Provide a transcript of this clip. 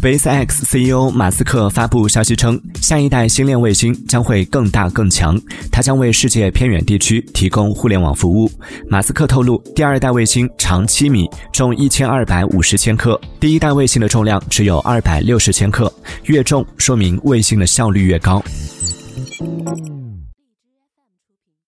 SpaceX CEO 马斯克发布消息称，下一代星链卫星将会更大更强，它将为世界偏远地区提供互联网服务。马斯克透露，第二代卫星长七米，重一千二百五十千克，第一代卫星的重量只有二百六十千克，越重说明卫星的效率越高。